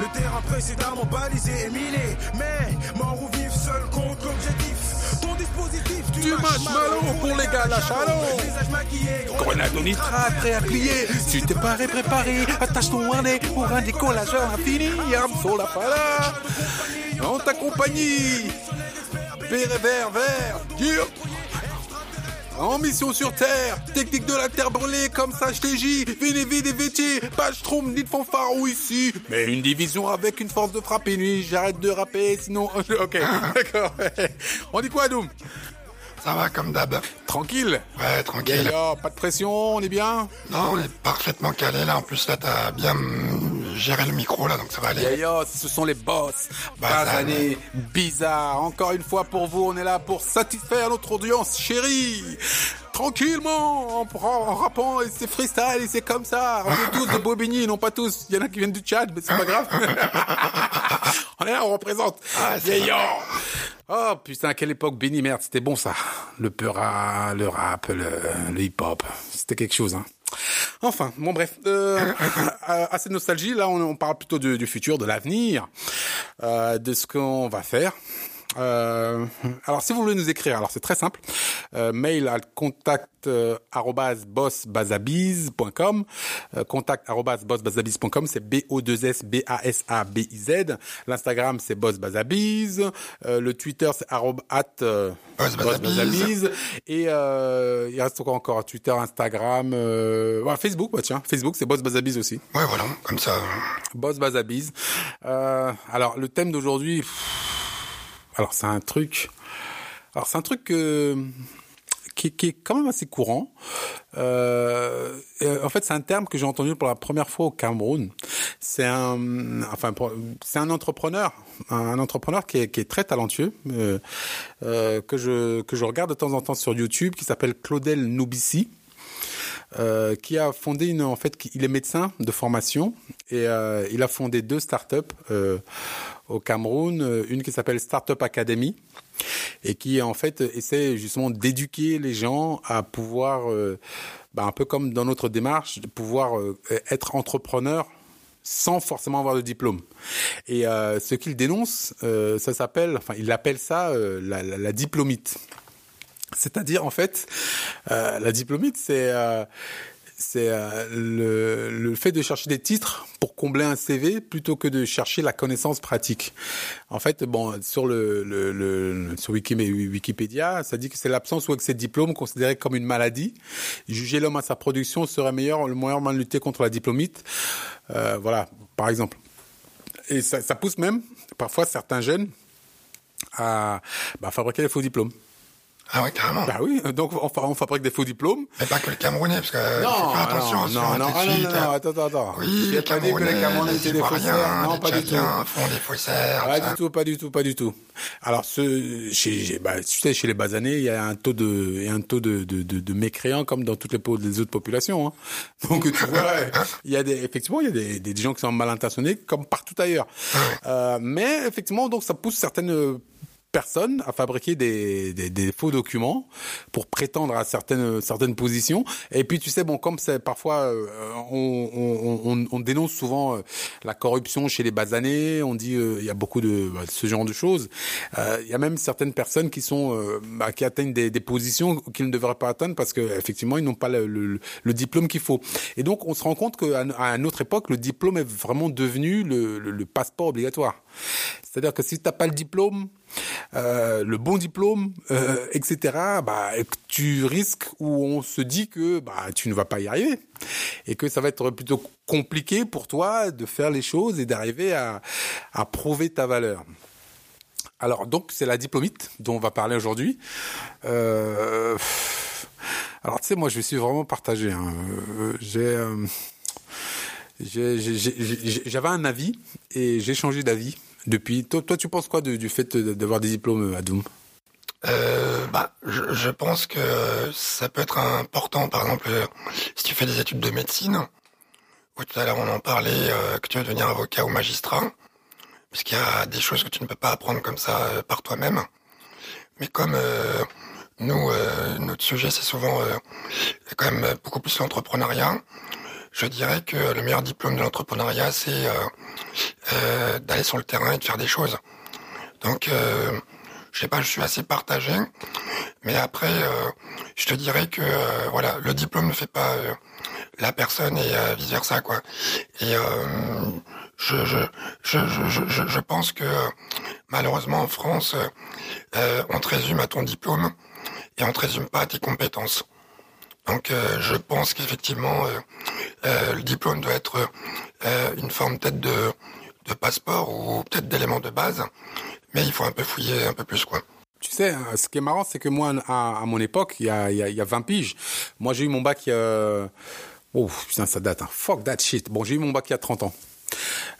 Le terrain précédemment balisé et miné. Mais mort ou vif, seul compte l'objectif. Ton dispositif, Du marshmallow pour les gars, la chalot. Grenade au nitrate, prêt à plier. Tu t'es paré, préparé. Attache ton harnais pour un décollage infini. Arme sur la pala. En ta compagnie. Vert, vert, vert. Gear. En mission sur Terre, technique de la terre brûlée comme ça vine vide et vêtier, pas je trompe ni de fanfare ou ici, mais une division avec une force de frappe et nuit, j'arrête de rapper sinon... Ok, d'accord. On dit quoi Doom? Ça va comme d'hab. Tranquille? Ouais, tranquille. Yaya, pas de pression, on est bien? Non, on est parfaitement calé là. En plus, là, t'as bien géré le micro là, donc ça va aller. Yaya, ce sont les boss. Bazan. Basané, bizarre. Encore une fois pour vous, on est là pour satisfaire notre audience chérie. Tranquillement, en, en rappant, c'est freestyle, c'est comme ça. On est tous de Bobigny, non pas tous. Il y en a qui viennent du Tchad, mais c'est pas grave. on est là, on représente. Yaya. Oh putain, quelle époque, Benny, merde, c'était bon ça. Le peura, le rap, le, le hip-hop. C'était quelque chose, hein. Enfin, bon bref, euh, assez de nostalgie. Là, on, parle plutôt du, du futur, de l'avenir, euh, de ce qu'on va faire. Euh, alors, si vous voulez nous écrire, alors c'est très simple. Euh, mail à contact euh, bossbazabiz.com. Euh, contact bossbazabiz.com, c'est B-O-2-S B-A-S-A-B-I-Z. L'Instagram, c'est bossbazabiz. Euh, le Twitter, c'est at euh, Bossbazabiz. bossbazabiz. Et euh, il reste encore, encore Twitter, Instagram, euh, ouais, Facebook, ouais, tiens, Facebook, c'est bossbazabiz aussi. Ouais, voilà, comme ça. Boss Bazabiz. Euh, alors le thème d'aujourd'hui, pff, alors c'est un truc, alors c'est un truc euh, qui, qui est quand même assez courant. Euh, en fait, c'est un terme que j'ai entendu pour la première fois au Cameroun. C'est un, enfin, c'est un entrepreneur, un entrepreneur qui est, qui est très talentueux, euh, euh, que je que je regarde de temps en temps sur YouTube, qui s'appelle Claudel Noubissi euh, qui a fondé une en fait il est médecin de formation et euh, il a fondé deux startups euh, au Cameroun, euh, une qui s'appelle Startup Academy et qui en fait essaie justement d'éduquer les gens à pouvoir euh, bah, un peu comme dans notre démarche de pouvoir euh, être entrepreneur sans forcément avoir de diplôme. Et ce qu'il dénonce, ça s'appelle, enfin il appelle ça la, diplomite. C'est-à-dire, en fait, la diplomite, c'est c'est euh, le, le fait de chercher des titres pour combler un CV plutôt que de chercher la connaissance pratique. En fait, bon, sur le, le, le sur Wiki- Wikipédia, ça dit que c'est l'absence ou excès de diplôme considéré comme une maladie. Juger l'homme à sa production serait meilleur, le moyen de lutter contre la diplomite. Euh, voilà, par exemple. Et ça, ça pousse même parfois certains jeunes à bah, fabriquer des faux diplômes. Ah ouais, carrément. Bah oui, donc on, fa- on fabrique des faux diplômes. Mais pas que le Camerounais, parce que euh, faut faire attention. non, non, un non, ah, non, suite, non, non, attends, attends. Oui, les pas dit que les Camerounais, Camerounais les étaient des faussaires. Non, les pas du tout. Font des faussaires. Pas ça. du tout, pas du tout, pas du tout. Alors, ce, chez, bah, tu sais, chez les basanés, il y a un taux de, il y a un taux de, de, de, de mécréants comme dans toutes les, les autres populations. Hein. Donc, tu vois, il y a des, effectivement, il y a des, des gens qui sont mal intentionnés comme partout ailleurs. Euh, mais effectivement, donc, ça pousse certaines personnes à fabriquer des, des, des faux documents pour prétendre à certaines certaines positions. Et puis tu sais bon comme c'est parfois euh, on, on, on, on dénonce souvent euh, la corruption chez les basanés on dit euh, il y a beaucoup de bah, ce genre de choses. Euh, il y a même certaines personnes qui sont euh, bah, qui atteignent des, des positions qu'ils ne devraient pas atteindre parce que effectivement ils n'ont pas le, le, le diplôme qu'il faut. Et donc on se rend compte qu'à à une autre époque le diplôme est vraiment devenu le, le passeport obligatoire. C'est-à-dire que si tu n'as pas le diplôme, euh, le bon diplôme, euh, etc., bah, tu risques ou on se dit que bah, tu ne vas pas y arriver et que ça va être plutôt compliqué pour toi de faire les choses et d'arriver à, à prouver ta valeur. Alors donc c'est la diplomite dont on va parler aujourd'hui. Euh, alors tu sais moi je suis vraiment partagé. hein. J'ai- j'avais un avis et j'ai changé d'avis depuis. Toi, toi, tu penses quoi du fait d'avoir des diplômes, Adoum Euh, bah, je, pense que ça peut être important, par exemple, euh, si tu fais des études de médecine, ou tout à l'heure on en parlait, euh, que tu veux devenir avocat ou magistrat, puisqu'il y a des choses que tu ne peux pas apprendre comme ça euh, par toi-même. Mais comme euh, nous, euh, notre sujet c'est souvent euh, quand même beaucoup plus l'entrepreneuriat, je dirais que le meilleur diplôme de l'entrepreneuriat, c'est d'aller sur le terrain et de faire des choses. Donc, je sais pas, je suis assez partagé. Mais après, je te dirais que voilà, le diplôme ne fait pas la personne et vice versa quoi. Et je, je, je, je, je, pense que malheureusement en France, euh, on te résume à ton diplôme et on te résume pas à tes compétences. Donc euh, je pense qu'effectivement euh, euh, le diplôme doit être une forme peut-être de, de passeport ou peut-être d'élément de base, mais il faut un peu fouiller un peu plus quoi. Tu sais, ce qui est marrant, c'est que moi, à, mon époque, il y a, il y a, 20 piges, moi j'ai eu mon bac a... Oh putain, ça date, hein. fuck that shit. Bon, j'ai eu mon bac il y a 30 ans.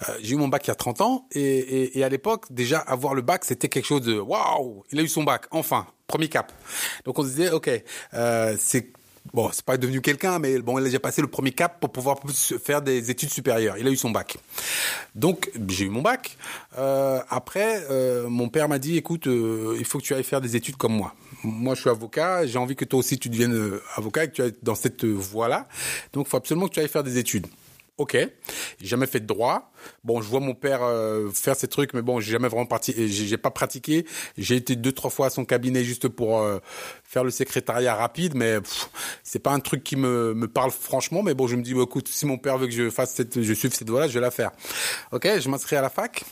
Euh, j'ai eu mon bac il y a 30 ans et, et, et à l'époque déjà avoir le bac c'était quelque chose de waouh il a eu son bac enfin premier cap donc on se disait ok euh, c'est bon, c'est pas devenu quelqu'un, mais bon, il a déjà passé le premier cap pour pouvoir faire des études supérieures. Il a eu son bac. Donc, j'ai eu mon bac. Euh, après, euh, mon père m'a dit, écoute, euh, il faut que tu ailles faire des études comme moi. Moi, je suis avocat. J'ai envie que toi aussi tu deviennes avocat et que tu ailles dans cette voie-là. Donc, il faut absolument que tu ailles faire des études. Ok, j'ai jamais fait de droit. Bon, je vois mon père euh, faire ces trucs, mais bon, j'ai jamais vraiment pratiqué. J'ai pas pratiqué. J'ai été deux trois fois à son cabinet juste pour euh, faire le secrétariat rapide, mais c'est pas un truc qui me, me parle franchement. Mais bon, je me dis, écoute, si mon père veut que je fasse cette, je suive cette voie-là, je vais la faire. Ok, je m'inscris à la fac.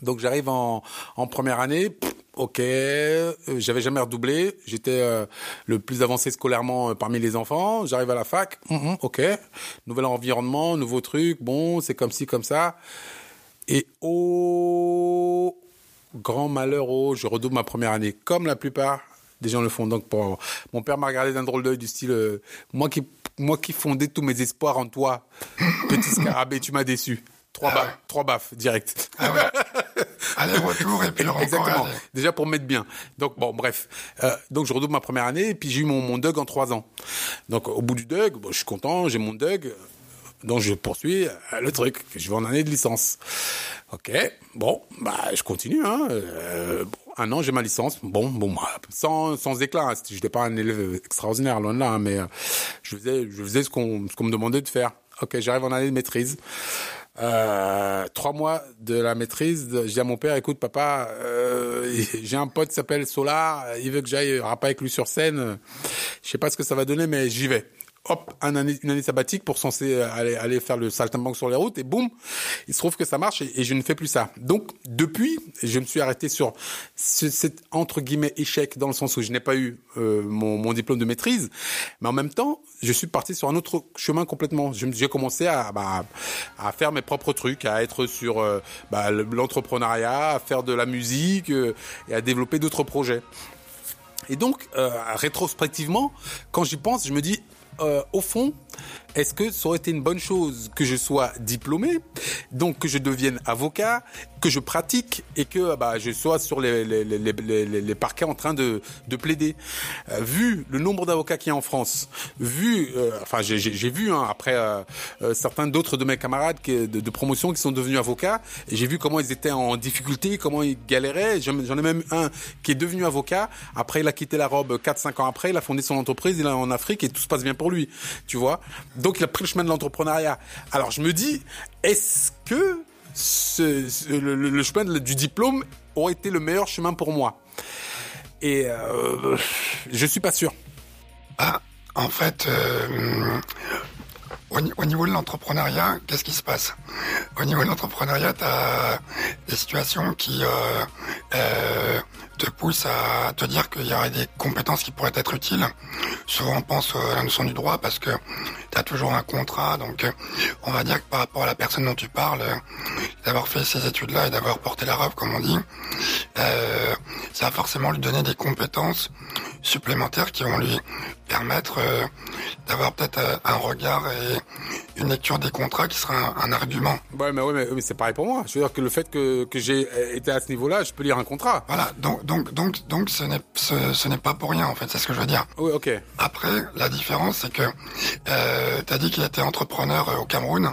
Donc j'arrive en, en première année ok, euh, j'avais jamais redoublé, j'étais euh, le plus avancé scolairement euh, parmi les enfants, j'arrive à la fac, mm-hmm, ok, nouvel environnement, nouveau truc, bon, c'est comme ci, comme ça, et oh, grand malheur, oh, je redouble ma première année, comme la plupart des gens le font. Donc, pour... mon père m'a regardé d'un drôle d'œil du style, moi qui moi qui fondais tous mes espoirs en toi, petit scarabée, tu m'as déçu. Trois, ah baffes, trois baffes, direct. Ah ouais. Et puis Exactement. Déjà pour mettre bien. Donc bon, bref. Euh, donc je redouble ma première année et puis j'ai eu mon, mon DUG en trois ans. Donc au bout du DUG, bon, je suis content, j'ai mon DUG. Donc je poursuis euh, le truc. Je vais en année de licence. Ok. Bon, bah je continue. Hein. Euh, un an, j'ai ma licence. Bon, bon, bah, sans sans éclat. Hein. Je n'étais pas un élève extraordinaire loin de là, hein, mais euh, je faisais je faisais ce qu'on ce qu'on me demandait de faire. Ok, j'arrive en année de maîtrise. Euh, trois mois de la maîtrise, je dis à mon père, écoute papa, euh, j'ai un pote qui s'appelle Solar, il veut que j'aille rapper avec lui sur scène. Je sais pas ce que ça va donner, mais j'y vais hop, un année, une année sabbatique pour censé aller, aller faire le saltimbanque sur les routes et boum, il se trouve que ça marche et, je ne fais plus ça. Donc depuis, je me suis arrêté sur ce, cet entre guillemets échec dans le sens où je n'ai pas eu euh, mon, mon, diplôme de maîtrise, mais en même temps, je suis parti sur un autre chemin complètement. J'ai commencé à, bah, à faire mes propres trucs, à être sur euh, bah, l'entrepreneuriat, à faire de la musique euh, et à développer d'autres projets. Et donc, rétrospectivement, quand j'y pense, je me dis, euh, au fond, est-ce que ça aurait été une bonne chose que je sois diplômé, donc que je devienne avocat, que je pratique et que bah, je sois sur les, les, les, les parquets en train de, de plaider? Euh, vu le nombre d'avocats qu'il y a en France, vu, euh, enfin j'ai vu hein, après euh, certains d'autres de mes camarades de, promotion qui sont devenus avocats, j'ai vu comment ils étaient en difficulté, comment ils galéraient. J'en ai même un qui est devenu avocat. Après, il a quitté la robe 4-5 ans après, il a fondé son entreprise, il est en Afrique et tout se passe bien pour lui, tu vois. Donc il a pris le chemin de l'entrepreneuriat. Alors je me dis, est-ce que ce, le, chemin du diplôme aurait été le meilleur chemin pour moi? Et euh, je suis pas sûr. Ah, en fait, euh, au, niveau de l'entrepreneuriat, qu'est-ce qui se passe? Au niveau de l'entrepreneuriat, tu as des situations qui euh, euh, te poussent à te dire qu'il y aurait des compétences qui pourraient être utiles. Souvent, on pense à la notion du droit parce que tu as toujours un contrat. Donc, on va dire que par rapport à la personne dont tu parles, d'avoir fait ces études-là et d'avoir porté la robe, comme on dit, euh, ça va forcément lui donner des compétences supplémentaires qui vont lui permettre euh, d'avoir peut-être euh, un regard et une lecture des contrats qui sera un, argument. Ouais, mais, ouais, mais, c'est pareil pour moi. Je veux dire que le fait que, que j'ai été à ce niveau-là, je peux lire un contrat. Voilà, donc donc donc donc ce n'est ce, ce n'est pas pour rien en fait, c'est ce que je veux dire. Oui, ok. Après, la différence c'est que euh, tu as dit qu'il était entrepreneur euh, au Cameroun.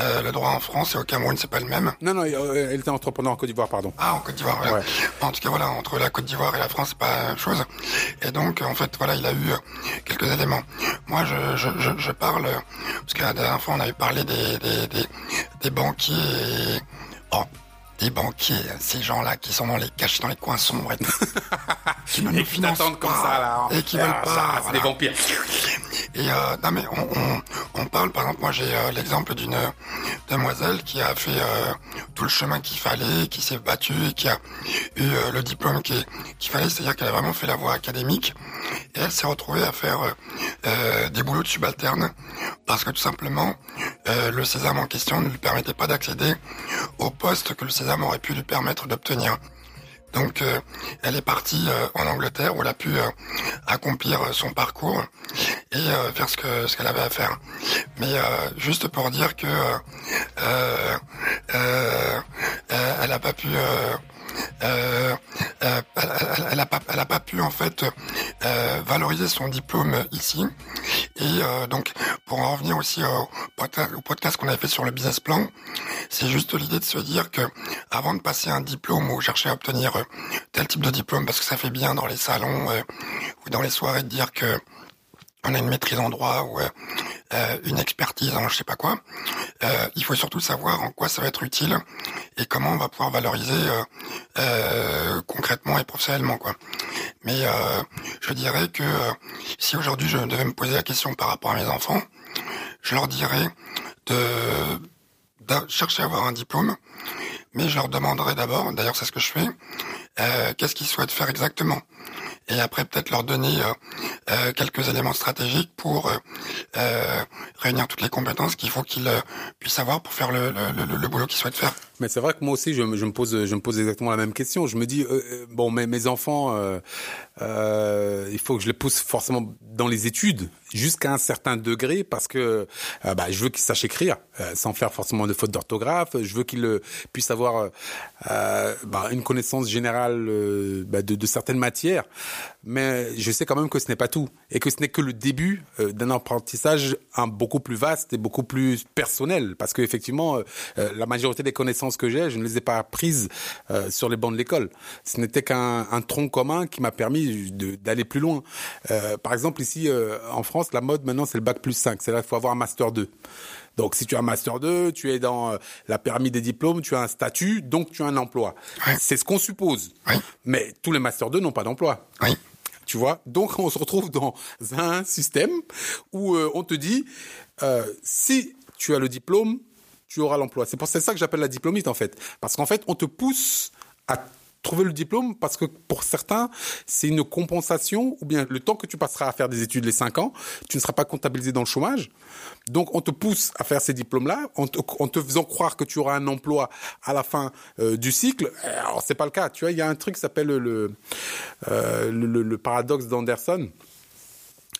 euh, le droit en France et au Cameroun, c'est pas le même. Non, non, euh, elle était entrepreneur en Côte d'Ivoire, pardon. Ah, en Côte d'Ivoire, ouais. En tout cas, voilà, entre la Côte d'Ivoire et la France, c'est pas la même chose. Et donc, en fait, voilà, il a eu quelques éléments. Moi, je, je, je, je parle, parce que la dernière fois, on avait parlé des, des, des, des banquiers et... Oh, des banquiers, ces gens-là qui sont dans les caches, dans les coins sombres et qui ne pas, comme ça, là, et qui veulent pas. C'est des vampires. Et euh, non mais on, on, on, parle, par exemple, moi j'ai euh, l'exemple d'une demoiselle qui a fait euh, tout le chemin qu'il fallait, qui s'est battue, qui a eu euh, le diplôme qu'il fallait, c'est-à-dire qu'elle a vraiment fait la voie académique, et elle s'est retrouvée à faire euh, des boulots de subalterne parce que tout simplement le sésame en question ne lui permettait pas d'accéder au poste que le sésame aurait pu lui permettre d'obtenir. Donc euh, elle est partie euh, en Angleterre où elle a pu euh, accomplir son parcours et faire ce que ce qu'elle avait à faire. Mais juste pour dire que elle n'a pas pu euh, euh, elle, n'a pas, elle a pas pu en fait euh, valoriser son diplôme ici. Et donc, pour en revenir aussi au, au podcast qu'on avait fait sur le business plan, c'est juste l'idée de se dire que avant de passer un diplôme ou chercher à obtenir tel type de diplôme, parce que ça fait bien dans les salons ou dans les soirées de dire que on a une maîtrise en droit ou euh, une expertise en je sais pas quoi. Euh, il faut surtout savoir en quoi ça va être utile et comment on va pouvoir valoriser euh, euh concrètement et professionnellement quoi. Mais euh, je dirais que si aujourd'hui je devais me poser la question par rapport à mes enfants, je leur dirais de, de chercher à avoir un diplôme, mais je leur demanderais d'abord, d'ailleurs c'est ce que je fais, qu'est-ce qu'ils souhaitent faire exactement et après peut-être leur donner euh, euh, quelques éléments stratégiques pour euh, réunir toutes les compétences qu'il faut qu'ils puissent avoir pour faire le, le, le, boulot qu'ils souhaitent faire. Mais c'est vrai que moi aussi, je, me pose, je me pose exactement la même question. Je me dis, bon, mes, mes enfants, il faut que je les pousse forcément dans les études jusqu'à un certain degré parce que bah, je veux qu'ils sachent écrire sans faire forcément de fautes d'orthographe. Je veux qu'ils puissent avoir bah, une connaissance générale bah, de, certaines matières mais je sais quand même que ce n'est pas tout et que ce n'est que le début euh, d'un apprentissage un, beaucoup plus vaste et beaucoup plus personnel parce que effectivement euh, euh, la majorité des connaissances que j'ai je ne les ai pas apprises sur les bancs de l'école ce n'était qu'un un tronc commun qui m'a permis d'aller plus loin par exemple ici en France la mode maintenant c'est le bac plus 5 c'est là qu'il faut avoir un master 2 donc, si tu as un master 2, tu es dans la permis des diplômes, tu as un statut, donc tu as un emploi. C'est ce qu'on suppose. Mais tous les master 2 n'ont pas d'emploi. Oui. Tu vois? Donc on se retrouve dans un système où euh, on te dit euh, si tu as le diplôme, tu auras l'emploi. C'est pour ça que j'appelle la diplômiste en fait, parce qu'en fait on te pousse à trouver le diplôme parce que pour certains, c'est une compensation ou bien le temps que tu passeras à faire des études, les 5 ans, tu ne seras pas comptabilisé dans le chômage. Donc on te pousse à faire ces diplômes-là en te, faisant croire que tu auras un emploi à la fin euh, du cycle. Alors c'est pas le cas. Tu vois, il y a un truc qui s'appelle le, euh, le, le, paradoxe d'Anderson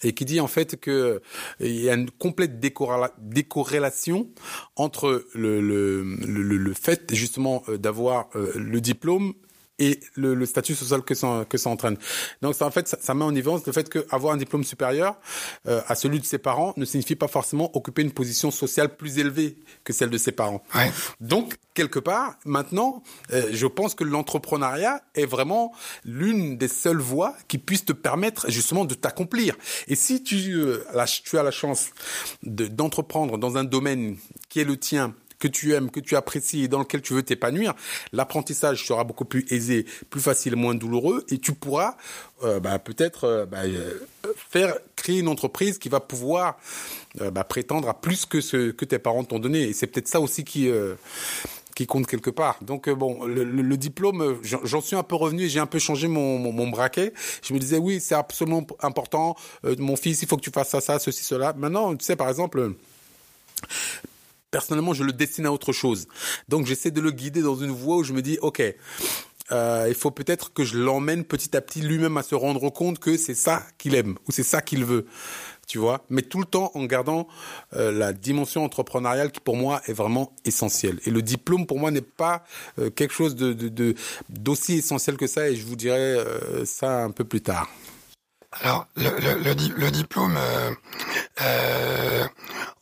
et qui dit en fait que il y a une complète décorrélation entre le, le, le, le fait justement euh, d'avoir le diplôme et le, le, statut social que ça, que ça entraîne. Donc ça, en fait, ça, ça met en évidence le fait qu'avoir un diplôme supérieur euh, à celui de ses parents ne signifie pas forcément occuper une position sociale plus élevée que celle de ses parents. Ouais. Donc quelque part, maintenant, euh, je pense que l'entrepreneuriat est vraiment l'une des seules voies qui puisse te permettre justement de t'accomplir. Et si tu, euh, tu as la chance d'entreprendre dans un domaine qui est le tien que tu aimes, que tu apprécies et dans lequel tu veux t'épanouir, l'apprentissage sera beaucoup plus aisé, plus facile, moins douloureux et tu pourras euh, bah, peut-être euh, bah, euh, faire créer une entreprise qui va pouvoir bah, prétendre à plus que ce que tes parents t'ont donné. Et c'est peut-être ça aussi qui qui compte quelque part. Donc bon, le, diplôme, j'en suis un peu revenu et j'ai un peu changé mon, mon, braquet. Je me disais oui, c'est absolument important. mon fils, il faut que tu fasses ça, ça, ceci, cela. Maintenant, tu sais, par exemple, personnellement, je le destine à autre chose. Donc, j'essaie de le guider dans une voie où je me dis, OK, euh, il faut peut-être que je l'emmène petit à petit lui-même à se rendre compte que c'est ça qu'il aime ou c'est ça qu'il veut. Tu vois, mais tout le temps en gardant euh, la dimension entrepreneuriale qui pour moi est vraiment essentielle. Et le diplôme pour moi n'est pas euh, quelque chose de, de, d'aussi essentiel que ça. Et je vous dirai euh, ça un peu plus tard. Alors, le, le, le, diplôme, euh, euh,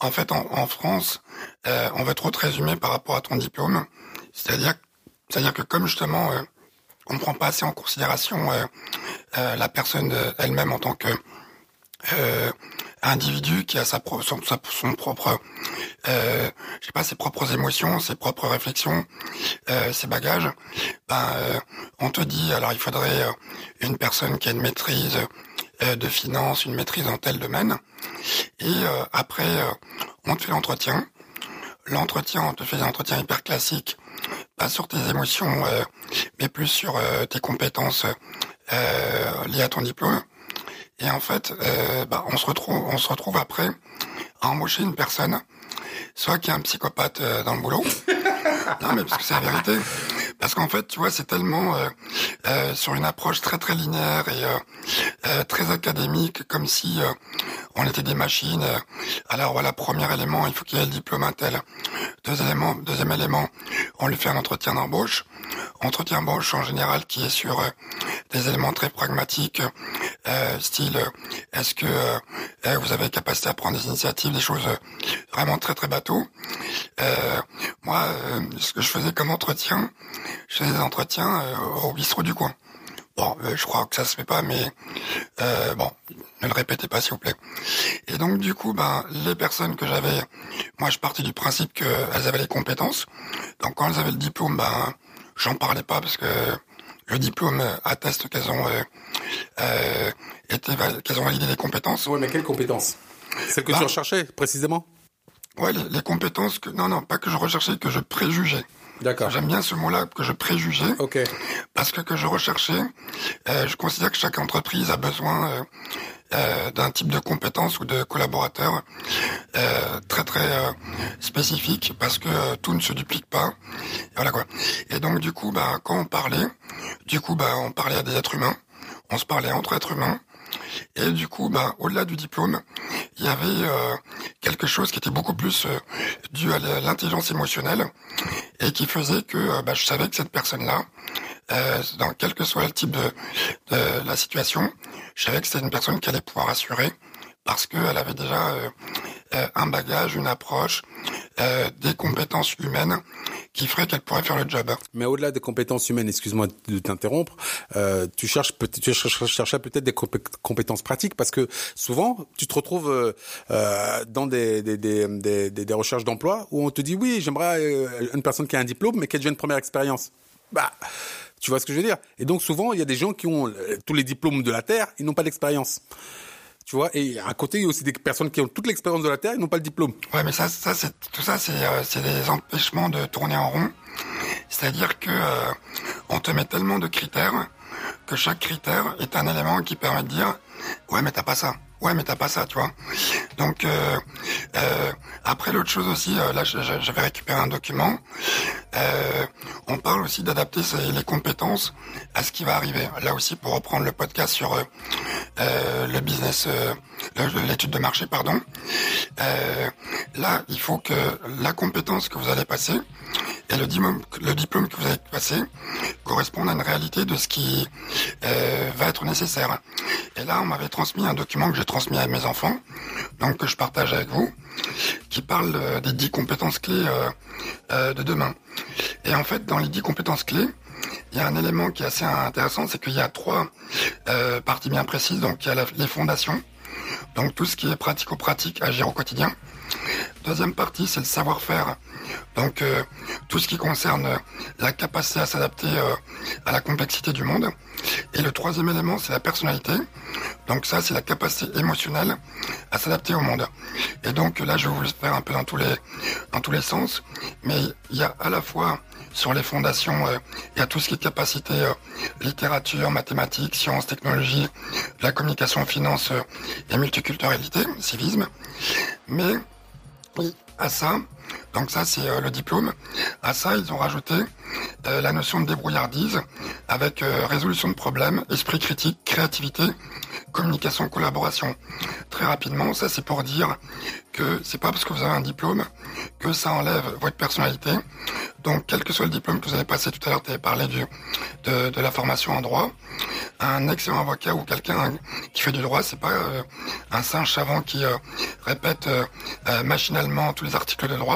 en fait, en, France, euh, on veut trop te résumer par rapport à ton diplôme. C'est-à-dire, c'est-à-dire que comme justement, euh, on ne prend pas assez en considération euh, la personne elle-même en tant que individu qui a sa, son, son propre, euh, je sais pas, ses propres émotions, ses propres réflexions, euh, ses bagages, ben, euh, on te dit, alors il faudrait euh, une personne qui a une maîtrise euh, de finance, une maîtrise dans tel domaine, et après, on te fait l'entretien. L'entretien, on te fait des entretiens hyper classiques, pas sur tes émotions, mais plus sur tes compétences liées à ton diplôme. Et en fait, euh, bah, on se retrouve, on se retrouve après à embaucher une personne, soit qui est un psychopathe euh, dans le boulot. non, mais parce que c'est la vérité. Parce qu'en fait, tu vois, c'est tellement euh, euh sur une approche très très linéaire et euh, très académique, comme si on était des machines. Alors voilà, premier élément, il faut qu'il y ait le diplôme Intel. Deuxième élément, deuxième élément, on lui fait un entretien d'embauche. Entretien d'embauche en général qui est sur des éléments très pragmatiques, euh, style est-ce que euh, vous avez capacité à prendre des initiatives, des choses vraiment très très bateau? Euh, moi, ce que je faisais comme entretien, je faisais des entretiens au bistrot du coin. Bon, je crois que ça se fait pas, mais bon, ne le répétez pas s'il vous plaît. Et donc du coup, ben les personnes que j'avais, moi je partais du principe qu'elles avaient les compétences. Donc quand elles avaient le diplôme, ben j'en parlais pas parce que le diplôme atteste qu'elles ont euh, euh, été qu'elles ont validé les compétences. Oui, mais quelles compétences? Celles que tu bah. recherchais précisément? Ouais, les, compétences que non non pas que je recherchais, que je préjugeais. D'accord. J'aime bien ce mot-là que je préjugeais. Ok. Parce que que je recherchais, euh, je considère que chaque entreprise a besoin euh, d'un type de compétences ou de collaborateurs euh, très très euh, spécifique parce que tout ne se duplique pas. Et voilà quoi. Et donc du coup, bah, quand on parlait, du coup, bah, on parlait à des êtres humains, on se parlait entre êtres humains. Et du coup, bah, au-delà du diplôme, il y avait quelque chose qui était beaucoup plus dû à l'intelligence émotionnelle et qui faisait que bah, je savais que cette personne-là, euh, dans quel que soit le type de, de la situation, je savais que c'était une personne qui allait pouvoir assurer parce qu'elle avait déjà euh, euh, un bagage, une approche, euh, des compétences humaines qui feraient qu'elle pourrait faire le job. Mais au-delà des compétences humaines, excuse-moi de t'interrompre, euh, tu cherches peut-être, tu cherchais peut-être des compétences pratiques parce que souvent tu te retrouves euh, euh, dans des des, des, des, des recherches d'emploi où on te dit oui, j'aimerais une personne qui a un diplôme mais qui a déjà une première expérience. Bah tu vois ce que je veux dire? Et donc souvent, il y a des gens qui ont euh, tous les diplômes de la Terre, ils n'ont pas d'expérience. Tu vois, et à côté, il y a aussi des personnes qui ont toute l'expérience de la Terre, ils n'ont pas le diplôme. Ouais, mais ça, ça, c'est tout ça, c'est euh, des empêchements de tourner en rond. C'est-à-dire que euh, on te met tellement de critères que chaque critère est un élément qui permet de dire ouais, mais t'as pas ça. Ouais, mais t'as pas ça, tu vois. Donc euh, euh, après l'autre chose aussi, euh, là j'avais récupéré un document. Euh, on parle aussi d'adapter les compétences à ce qui va arriver. Là aussi pour reprendre le podcast sur euh, le business, l'étude de marché, pardon. là, il faut que la compétence que vous allez passer et le diplôme, le diplôme que vous allez passer correspondent à une réalité de ce qui va être nécessaire. Et là, on m'avait transmis un document que j'ai transmis à mes enfants, donc que je partage avec vous, qui parle euh, des dix compétences clés euh, euh, de demain. Et en fait, dans les dix compétences clés, il y a un élément qui est assez intéressant, c'est qu'il y a trois parties bien précises. Donc il y a les fondations, donc tout ce qui est pratico-pratique, agir au quotidien. Deuxième partie, c'est le savoir-faire. Donc euh, tout ce qui concerne la capacité à s'adapter euh, à la complexité du monde. Et le troisième élément, c'est la personnalité. Donc ça, c'est la capacité émotionnelle à s'adapter au monde. Et donc là, je vais vous le faire un peu dans tous les dans tous les sens, mais il y a à la fois sur les fondations, euh, il y a tout ce qui est capacité littérature, mathématiques, sciences, technologie, la communication, finance et multiculturalité, civisme. Mais à ça, donc ça c'est euh, le diplôme, à ça ils ont rajouté euh, la notion de débrouillardise avec euh, résolution de problèmes, esprit critique, créativité, communication, collaboration. Très rapidement, ça c'est pour dire que c'est pas parce que vous avez un diplôme que ça enlève votre personnalité. Donc, quel que soit le diplôme que vous avez passé tout à l'heure, tu avais parlé du, de, de, la formation en droit. Un excellent avocat ou quelqu'un qui fait du droit, c'est pas un singe savant qui répète machinalement tous les articles de droit.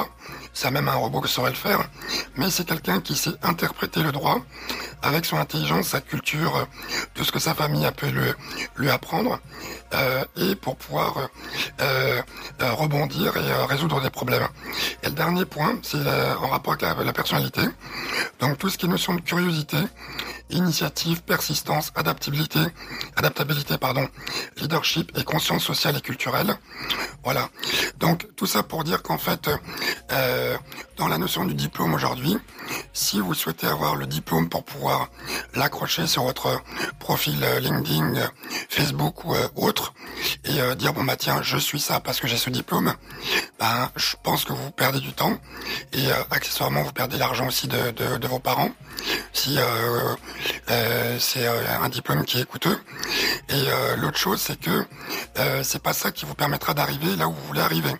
C'est même un robot qui saurait le faire. Mais c'est quelqu'un qui sait interpréter le droit avec son intelligence, sa culture, tout ce que sa famille a pu lui, lui apprendre, et pour pouvoir rebondir et résoudre des problèmes. Et le dernier point, c'est en rapport avec la, personnalité. Donc tout ce qui est notion de curiosité, initiative, persistance, adaptabilité, adaptabilité, pardon, leadership et conscience sociale et culturelle. Voilà. Donc tout ça pour dire qu'en fait, euh, dans la notion du diplôme aujourd'hui, si vous souhaitez avoir le diplôme pour pouvoir l'accrocher sur votre profil euh, LinkedIn, euh, Facebook ou autre, et dire bon bah tiens, je suis ça parce que j'ai ce diplôme, ben je pense que vous perdez du temps et accessoirement vous perdez l'argent aussi de, de, de, vos parents si euh, c'est un diplôme qui est coûteux. Et l'autre chose, c'est que c'est pas ça qui vous permettra d'arriver là où vous voulez arriver.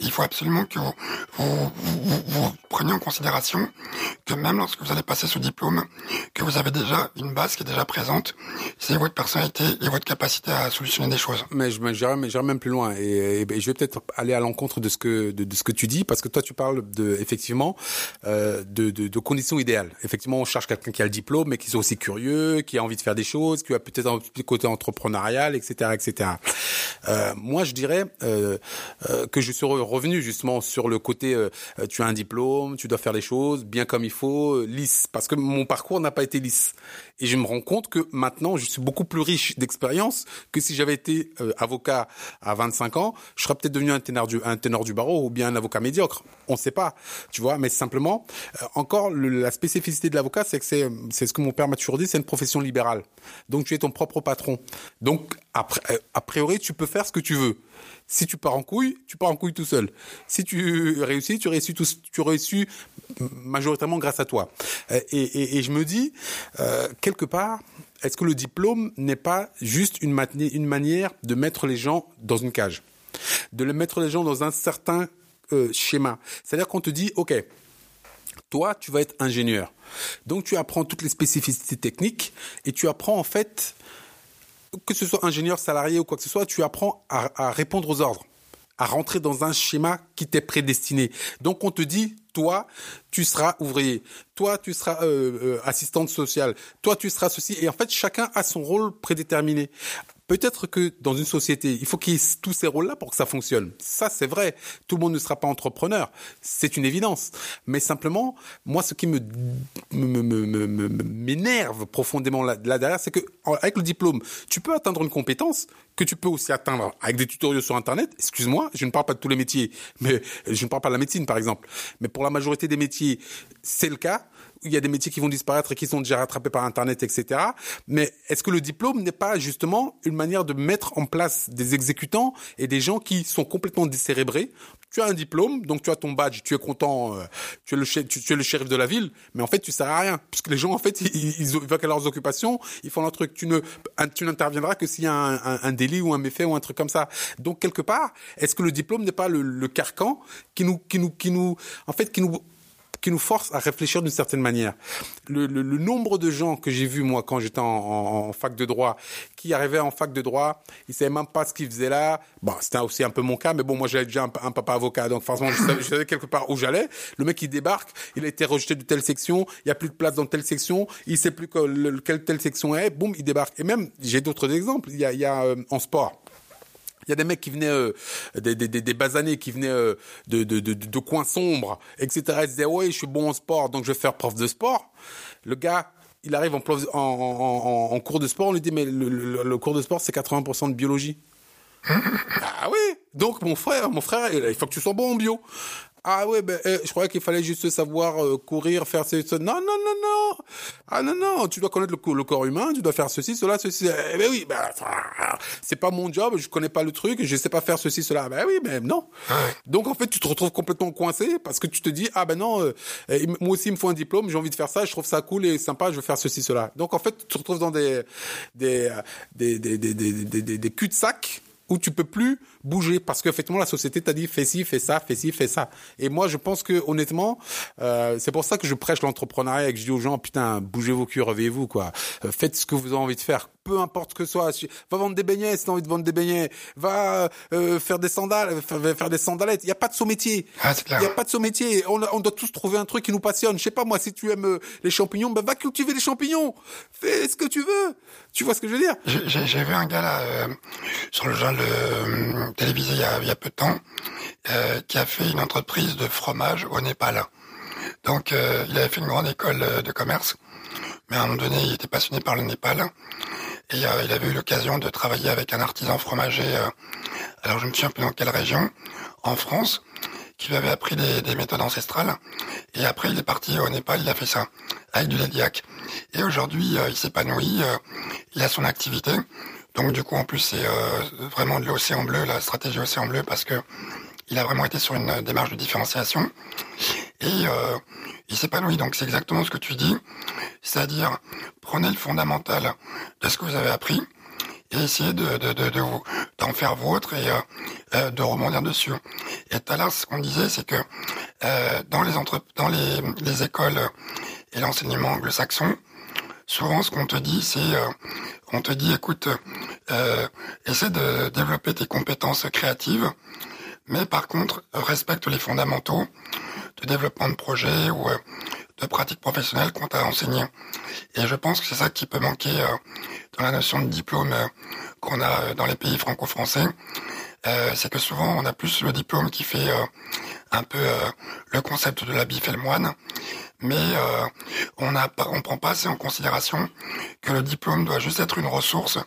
Il faut absolument que vous, vous, vous, preniez en considération que même lorsque vous allez passer ce diplôme, que vous avez déjà une base qui est déjà présente, c'est votre personnalité et votre capacité à solutionner des choses. Mais je j'irai même plus loin et, je vais peut-être aller à l'encontre de ce que de, ce que tu dis parce que toi tu parles de effectivement euh, de, de, de, conditions idéales. Effectivement, on cherche quelqu'un qui a le diplôme mais qui soit aussi curieux, qui a envie de faire des choses, qui a peut-être un côté entrepreneurial, etc., etc. Euh, moi, je dirais euh, euh, que je serais revenu justement sur le côté euh, tu as un diplôme, tu dois faire les choses bien comme il faut, euh, lisse, parce que mon parcours n'a pas été lisse. Et je me rends compte que maintenant, je suis beaucoup plus riche d'expérience que si j'avais été euh, avocat à 25 ans, je serais peut-être devenu un ténor du un ténor du barreau ou bien un avocat médiocre. On ne sait pas, tu vois. Mais simplement, encore la spécificité de l'avocat, c'est que c'est c'est ce que mon père m'a toujours dit, c'est une profession libérale. Donc tu es ton propre patron. Donc après, a priori, tu peux faire ce que tu veux. Si tu pars en couille, tu pars en couille tout seul. Si tu réussis, tu réussis tout, tu réussis majoritairement grâce à toi. Euh, et, et, et je me dis, euh, quelque part, est-ce que le diplôme n'est pas juste une, manière de mettre les gens dans une cage, de les mettre les gens dans un certain euh, schéma. C'est-à-dire qu'on te dit, ok, toi, tu vas être ingénieur. Donc tu apprends toutes les spécificités techniques et tu apprends en fait que ce soit ingénieur, salarié ou quoi que ce soit, tu apprends à, répondre aux ordres, à rentrer dans un schéma qui t'est prédestiné. Donc on te dit, toi, tu seras ouvrier, toi, tu seras euh, euh, assistante sociale, toi, tu seras ceci. Et en fait, chacun a son rôle prédéterminé. Peut-être que dans une société, il faut qu'il y ait tous ces rôles-là pour que ça fonctionne. Ça, c'est vrai. Tout le monde ne sera pas entrepreneur. C'est une évidence. Mais simplement, moi, ce qui me, m'énerve profondément là, derrière, c'est que, avec le diplôme, tu peux atteindre une compétence que tu peux aussi atteindre avec des tutoriels sur Internet. Excuse-moi, je ne parle pas de tous les métiers, mais je ne parle pas de la médecine, par exemple. Mais pour la majorité des métiers, c'est le cas il y a des métiers qui vont disparaître et qui sont déjà rattrapés par Internet, etc. Mais est-ce que le diplôme n'est pas justement une manière de mettre en place des exécutants et des gens qui sont complètement décérébrés? Tu as un diplôme, donc tu as ton badge, tu es content, euh, tu, es le tu, es le shérif de la ville, mais en fait tu sers à rien puisque les gens en fait ils, ils, ils leurs occupations, ils font leur truc. Tu ne tu n'interviendras que s'il y a un, un, délit ou un méfait ou un truc comme ça. Donc quelque part, est-ce que le diplôme n'est pas le, le carcan qui nous qui nous qui nous en fait qui nous qui nous force à réfléchir d'une certaine manière. Le, nombre de gens que j'ai vu moi quand j'étais en, fac de droit, qui arrivaient en fac de droit, ils savaient même pas ce qu'ils faisaient là. Bon, c'était aussi un peu mon cas, mais bon, moi j'avais déjà un, papa avocat, donc forcément je savais, quelque part où j'allais. Le mec il débarque, il a été rejeté de telle section, il y a plus de place dans telle section, il sait plus que, quelle telle section est, boum, il débarque. Et même j'ai d'autres exemples. Il y a, il y a euh, en sport il y a des mecs qui venaient euh, des, des, des basanés qui venaient euh, de, coins sombres, etc. Ils disaient ouais, je suis bon en sport, donc je vais faire prof de sport. Le gars, il arrive en, cours de sport, on lui dit mais le, le, le cours de sport c'est 80% de biologie. ah oui, donc mon frère, mon frère, il faut que tu sois bon en bio. Ah ouais, ben, eh, je croyais qu'il fallait juste savoir euh, courir, faire ceci. Non, non, non, non. Ah non, non, tu dois connaître le, le corps humain, tu dois faire ceci, cela, ceci. Eh ben oui, ben, c'est pas mon job, je connais pas le truc, je sais pas faire ceci, cela. Ben oui, mais non. Donc en fait, tu te retrouves complètement coincé parce que tu te dis, ah ben non, euh, moi aussi il me faut un diplôme, j'ai envie de faire ça, je trouve ça cool et sympa, je veux faire ceci, cela. Donc en fait, tu te retrouves dans des, des, des, des, des, des, des, des cul-de-sac où tu peux plus bouger parce qu'effectivement la société t'a dit fais ci, fais ça, fais ci, fais ça. Et moi je pense que honnêtement, euh, c'est pour ça que je prêche l'entrepreneuriat et que je dis aux gens putain bougez vos culs, réveillez-vous quoi, Euh, faites ce que vous avez envie de faire peu importe que ce soit. Va vendre des beignets si t'as envie de vendre des beignets. Va euh, faire des sandales, faire, faire des sandalettes. Il y a pas de saut métier. Ah, Il y a pas de saut métier. On, on doit tous trouver un truc qui nous passionne. Je sais pas moi, si tu aimes euh, les champignons, ben va cultiver les champignons. Fais ce que tu veux. Tu vois ce que je veux dire? Vu un gars là euh, sur le journal euh, télévisé il y, a, il y a peu de temps euh, qui a fait une entreprise de fromage au Népal. Donc euh, il avait fait une grande école euh, de commerce, mais à un moment donné il était passionné par le Népal et euh, il avait eu l'occasion de travailler avec un artisan fromager. euh, alors je me souviens plus dans quelle région, en France, qui lui avait appris des, des méthodes ancestrales. Et après il est parti au Népal, il a fait ça avec du yak. Et aujourd'hui il s'épanouit, euh, il a son activité. Donc du coup en plus c'est euh, vraiment de l'océan bleu, la stratégie océan bleu parce que il a vraiment été sur une euh, démarche de différenciation et euh, il s'épanouit. Donc c'est exactement ce que tu dis, c'est-à-dire prenez le fondamental de ce que vous avez appris et essayez de, de, de, d'en faire vôtre et euh, de rebondir dessus. Et tout à l'heure, ce qu'on disait, c'est que euh, dans les entre dans les, les écoles et l'enseignement anglo-saxon, souvent ce qu'on te dit, c'est euh, on te dit, écoute, euh, essaie de développer tes compétences créatives, mais par contre, respecte les fondamentaux de développement de projet ou euh, de pratique professionnelle qu'on t'a enseigné. Et je pense que c'est ça qui peut manquer euh, dans la notion de diplôme euh, qu'on a dans les pays franco-français. C'est que souvent on a plus le diplôme qui fait un peu le concept de la bif et le moine, mais euh, on n'a pas, on prend pas assez en considération que le diplôme doit juste être une ressource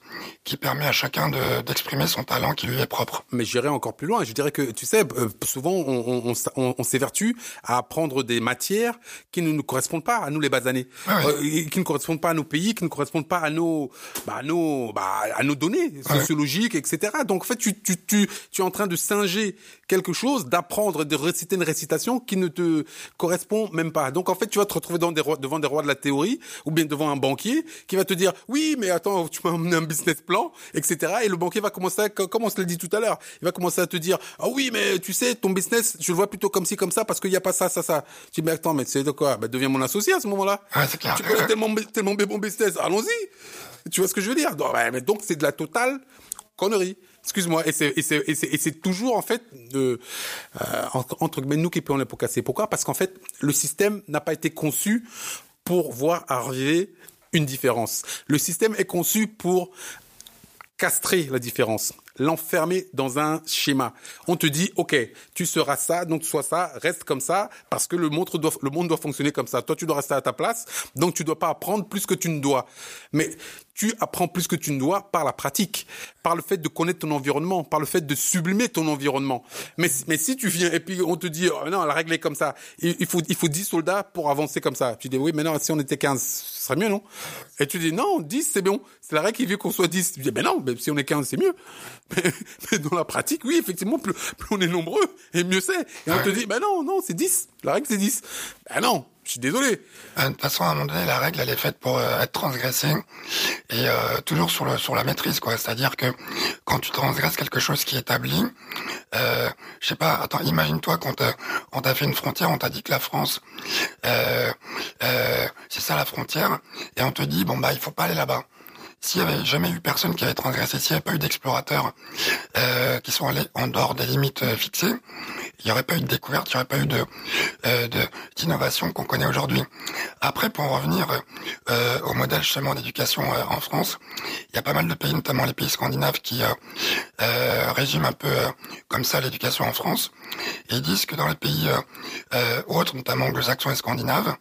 qui permet à chacun de- d'exprimer son talent qui lui est propre. Mais j'irais encore plus loin. Je dirais que, tu sais, euh, souvent, on, on, on, s'évertue à apprendre des matières qui ne nous correspondent pas à nous, les basanés. Ouais. Euh, qui ne correspondent pas à nos pays, qui ne correspondent pas à nos, bah, à nos, bah, à nos données sociologiques, etc. Donc, en fait, tu, tu, tu, tu es en train de singer quelque chose, d'apprendre, de réciter une récitation qui ne te correspond même pas. Donc, en fait, tu vas te retrouver dans des rois- devant des rois de la théorie, ou bien devant un banquier qui va te dire, oui, mais attends, tu m'as emmené un business plan, etc. Et le banquier va commencer, à, comme on se l'a dit tout à l'heure, il va commencer à te dire, ah oui, mais tu sais, ton business, je le vois plutôt comme ci, comme ça, parce qu'il n'y a pas ça, ça, ça. Tu dis, mais attends, mais c'est de quoi? Bah, deviens mon associé à ce moment-là. C'est clair. Tu connais tellement, tellement mon business, allons-y. Tu vois ce que je veux dire? Donc, c'est de la totale connerie. Excuse-moi, et c'est toujours en fait euh, entre guillemets nous qui payons les pots cassés. Pourquoi? Parce qu'en fait le système n'a pas été conçu pour voir arriver une différence. Le système est conçu pour castrer la différence, l'enfermer dans un schéma. On te dit, ok, tu seras ça, donc sois ça, reste comme ça, parce que le monde doit, le monde doit fonctionner comme ça. Toi, tu dois rester à ta place, donc tu dois pas apprendre plus que tu ne dois. Mais tu apprends plus que tu ne dois par la pratique, par le fait de connaître ton environnement, par le fait de sublimer ton environnement. Mais, mais si tu viens et puis on te dit, oh non, la règle est comme ça, il, faut, il faut 10 soldats pour avancer comme ça. Tu dis, oui, mais non, si on était 15, ce serait mieux, non? Et tu dis, non, 10, c'est bon. C'est la règle qui veut qu'on soit 10. Tu dis, ben non, ben si on est 15, c'est mieux. Mais, mais dans la pratique, oui, effectivement, plus, plus on est nombreux, et mieux c'est. Et on te dit, ben non, non, c'est 10. La règle, c'est 10. Ben non, je suis désolé. Euh, De toute façon, à un moment donné, la règle, elle est faite pour euh, être transgressée et euh, toujours sur le sur la maîtrise, quoi. C'est-à-dire que quand tu transgresses quelque chose qui est établi, euh, je sais pas. Attends, imagine-toi quand on t'a fait une frontière, on t'a dit que la France, c'est ça la frontière, et on te dit bon bah il faut pas aller là-bas. S'il y avait jamais eu personne qui avait transgressé, s'il n'y avait pas eu d'explorateurs qui sont allés en dehors des limites fixées, il n'y aurait pas eu de découverte, il n'y aurait pas eu de euh, d'innovation qu'on connaît aujourd'hui. Après, pour en revenir euh, au modèle justement d'éducation euh, en France, il y a pas mal de pays, notamment les pays scandinaves, qui euh, euh, résument un peu euh, comme ça l'éducation en France. Et ils disent que dans les pays autres, notamment anglo-saxons et scandinaves,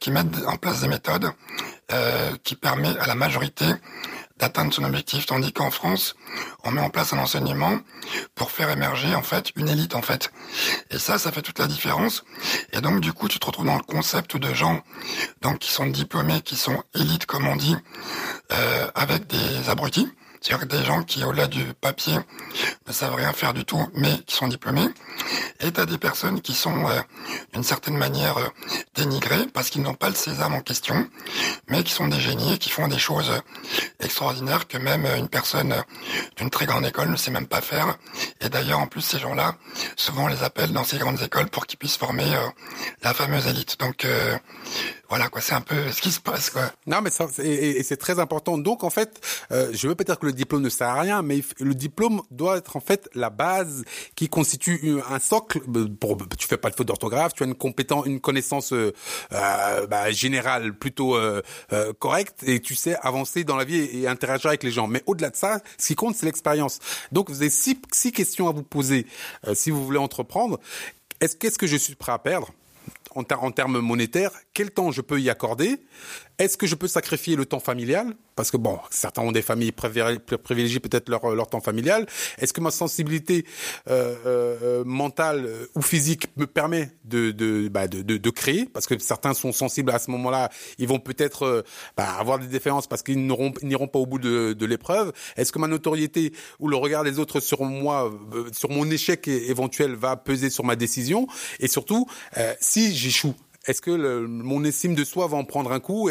qui mettent en place des méthodes qui permettent à la majorité d'atteindre son objectif, tandis qu'en France, on met en place un enseignement pour faire émerger en fait une élite en fait. Et ça, ça fait toute la différence. Et donc du coup, tu te retrouves dans le concept de gens donc qui sont diplômés, qui sont élites comme on dit, euh, avec des abrutis. C'est-à-dire des gens qui, au-delà du papier, ne savent rien faire du tout, mais qui sont diplômés. Et t'as des personnes qui sont euh, d'une certaine manière euh, dénigrées parce qu'ils n'ont pas le sésame en question, mais qui sont des génies qui font des choses extraordinaires que même une personne d'une très grande école ne sait même pas faire. Et d'ailleurs, en plus, ces gens-là, souvent on les appelle dans ces grandes écoles pour qu'ils puissent former la fameuse élite. Donc voilà quoi, c'est un peu ce qui se passe quoi. Non mais ça et, c'est très important. Donc en fait, euh, je veux pas dire que le diplôme ne sert à rien, mais le diplôme doit être en fait la base qui constitue un socle. Euh, pour tu fais pas de faute d'orthographe, tu as une compétence, une connaissance euh, euh bah, générale plutôt euh, correcte et tu sais avancer dans la vie et, interagir avec les gens. Mais au-delà de ça, ce qui compte c'est l'expérience. Donc vous avez six, six questions à vous poser si vous voulez entreprendre. Est-ce qu'est-ce que je suis prêt à perdre? En termes monétaires, quel temps je peux y accorder? Est-ce que je peux sacrifier le temps familial? Parce que bon, certains ont des familles privilégient peut-être leur, leur temps familial. Est-ce que ma sensibilité euh, euh, mentale ou physique me permet de de, bah, de, de, de, créer? Parce que certains sont sensibles à ce moment-là, ils vont peut-être euh, bah, avoir des déférences parce qu'ils n'iront pas au bout de, de l'épreuve. Est-ce que ma notoriété ou le regard des autres sur moi, euh, sur mon échec éventuel, va peser sur ma décision? Et surtout, euh, si j'échoue, est-ce que le, mon estime de soi va en prendre un coup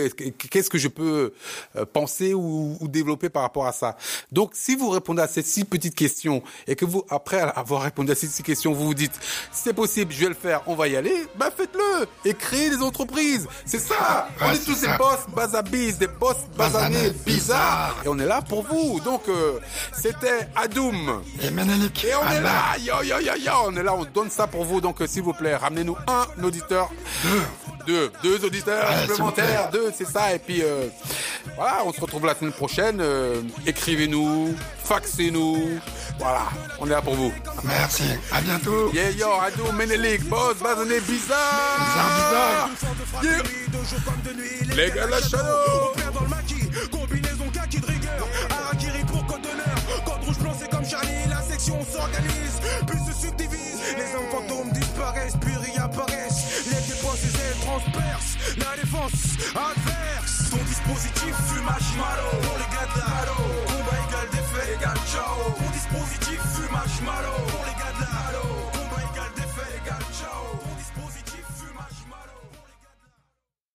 Qu'est-ce que je peux euh, penser ou, ou, développer par rapport à ça? Donc, si vous répondez à ces six petites questions et que vous, après avoir répondu à ces six questions, vous vous dites c'est possible, je vais le faire, on va y aller, bah faites-le et créez des entreprises. C'est ça. on est tous des boss bazabis, des boss basanés bizarres et on est là pour vous. Donc, euh, c'était Adoum et on est là, yo yo yo yo, on est là, on donne ça pour vous. Donc, euh, s'il vous plaît, ramenez-nous un auditeur. Deux. Deux auditeurs supplémentaires, deux, c'est ça. Et puis euh, voilà, on se retrouve la semaine prochaine. Euh, écrivez-nous, faxez-nous. Voilà, on est là pour vous. Merci, à bientôt. Yeah, yo, Ado, Menelik, boss, basané, bizarre. Bizarre, bizarre. Yeah. Les gars, la shadow. dans le maquis, combinaison kaki de rigueur. Arakiri pour code d'honneur. Code rouge blanc, c'est comme Charlie, la section s'organise. Puis se subdivise. Les hommes défense adverse. Ton dispositif fumage malo. Pour les gars de Combat égal défait égal ciao. Ton dispositif fumage malo. Pour les